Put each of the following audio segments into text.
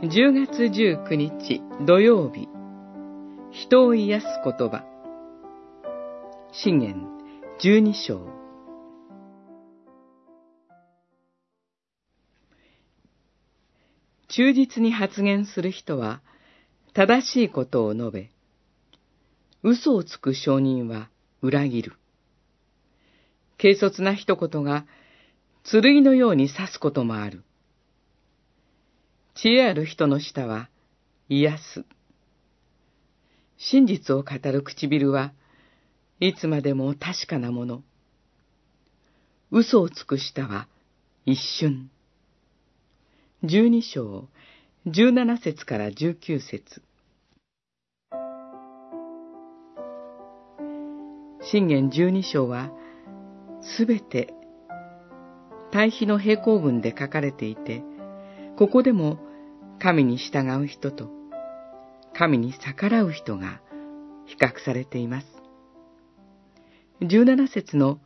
10月19日土曜日人を癒す言葉信玄12章忠実に発言する人は正しいことを述べ、嘘をつく証人は裏切る。軽率な一言が剣のように刺すこともある。知恵ある人の舌は癒す。真実を語る唇はいつまでも確かなもの。嘘をつく舌は一瞬。十二章、十七節から十九節。信玄十二章は、すべて対比の平行文で書かれていて、ここでも神に従う人と神に逆らう人が比較されています。17節の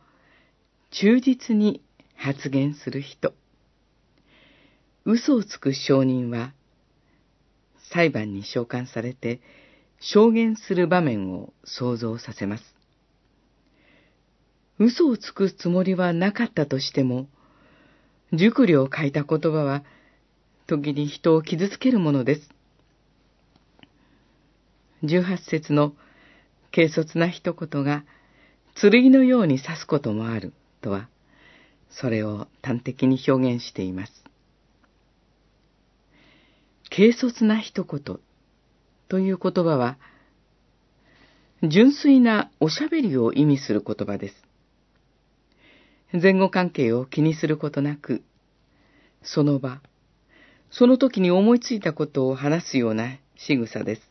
忠実に発言する人。嘘をつく証人は裁判に召喚されて証言する場面を想像させます。嘘をつくつもりはなかったとしても、熟慮を書いた言葉は、時に人を傷つけるものです。十八節の軽率な一言が、剣のように刺すこともあるとは、それを端的に表現しています。軽率な一言という言葉は、純粋なおしゃべりを意味する言葉です。前後関係を気にすることなく、その場、その時に思いついたことを話すような仕草です。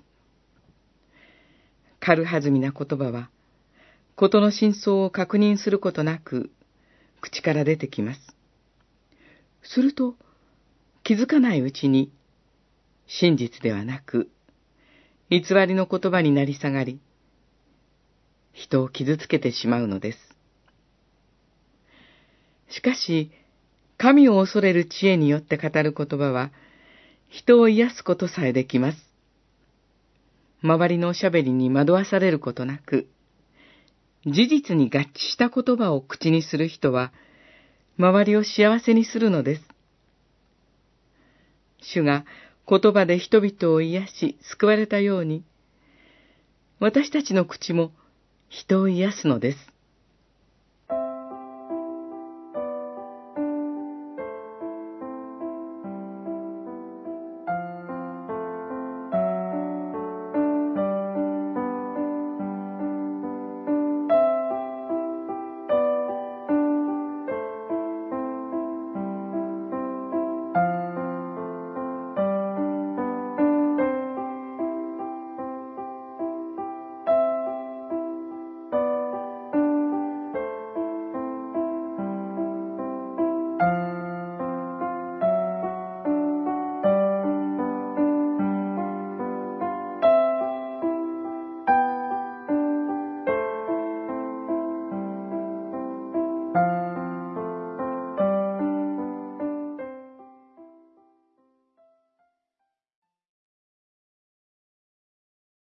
軽はずみな言葉は、ことの真相を確認することなく、口から出てきます。すると、気づかないうちに、真実ではなく、偽りの言葉になり下がり、人を傷つけてしまうのです。しかし、神を恐れる知恵によって語る言葉は、人を癒すことさえできます。周りのおしゃべりに惑わされることなく、事実に合致した言葉を口にする人は、周りを幸せにするのです。主が言葉で人々を癒し救われたように、私たちの口も人を癒すのです。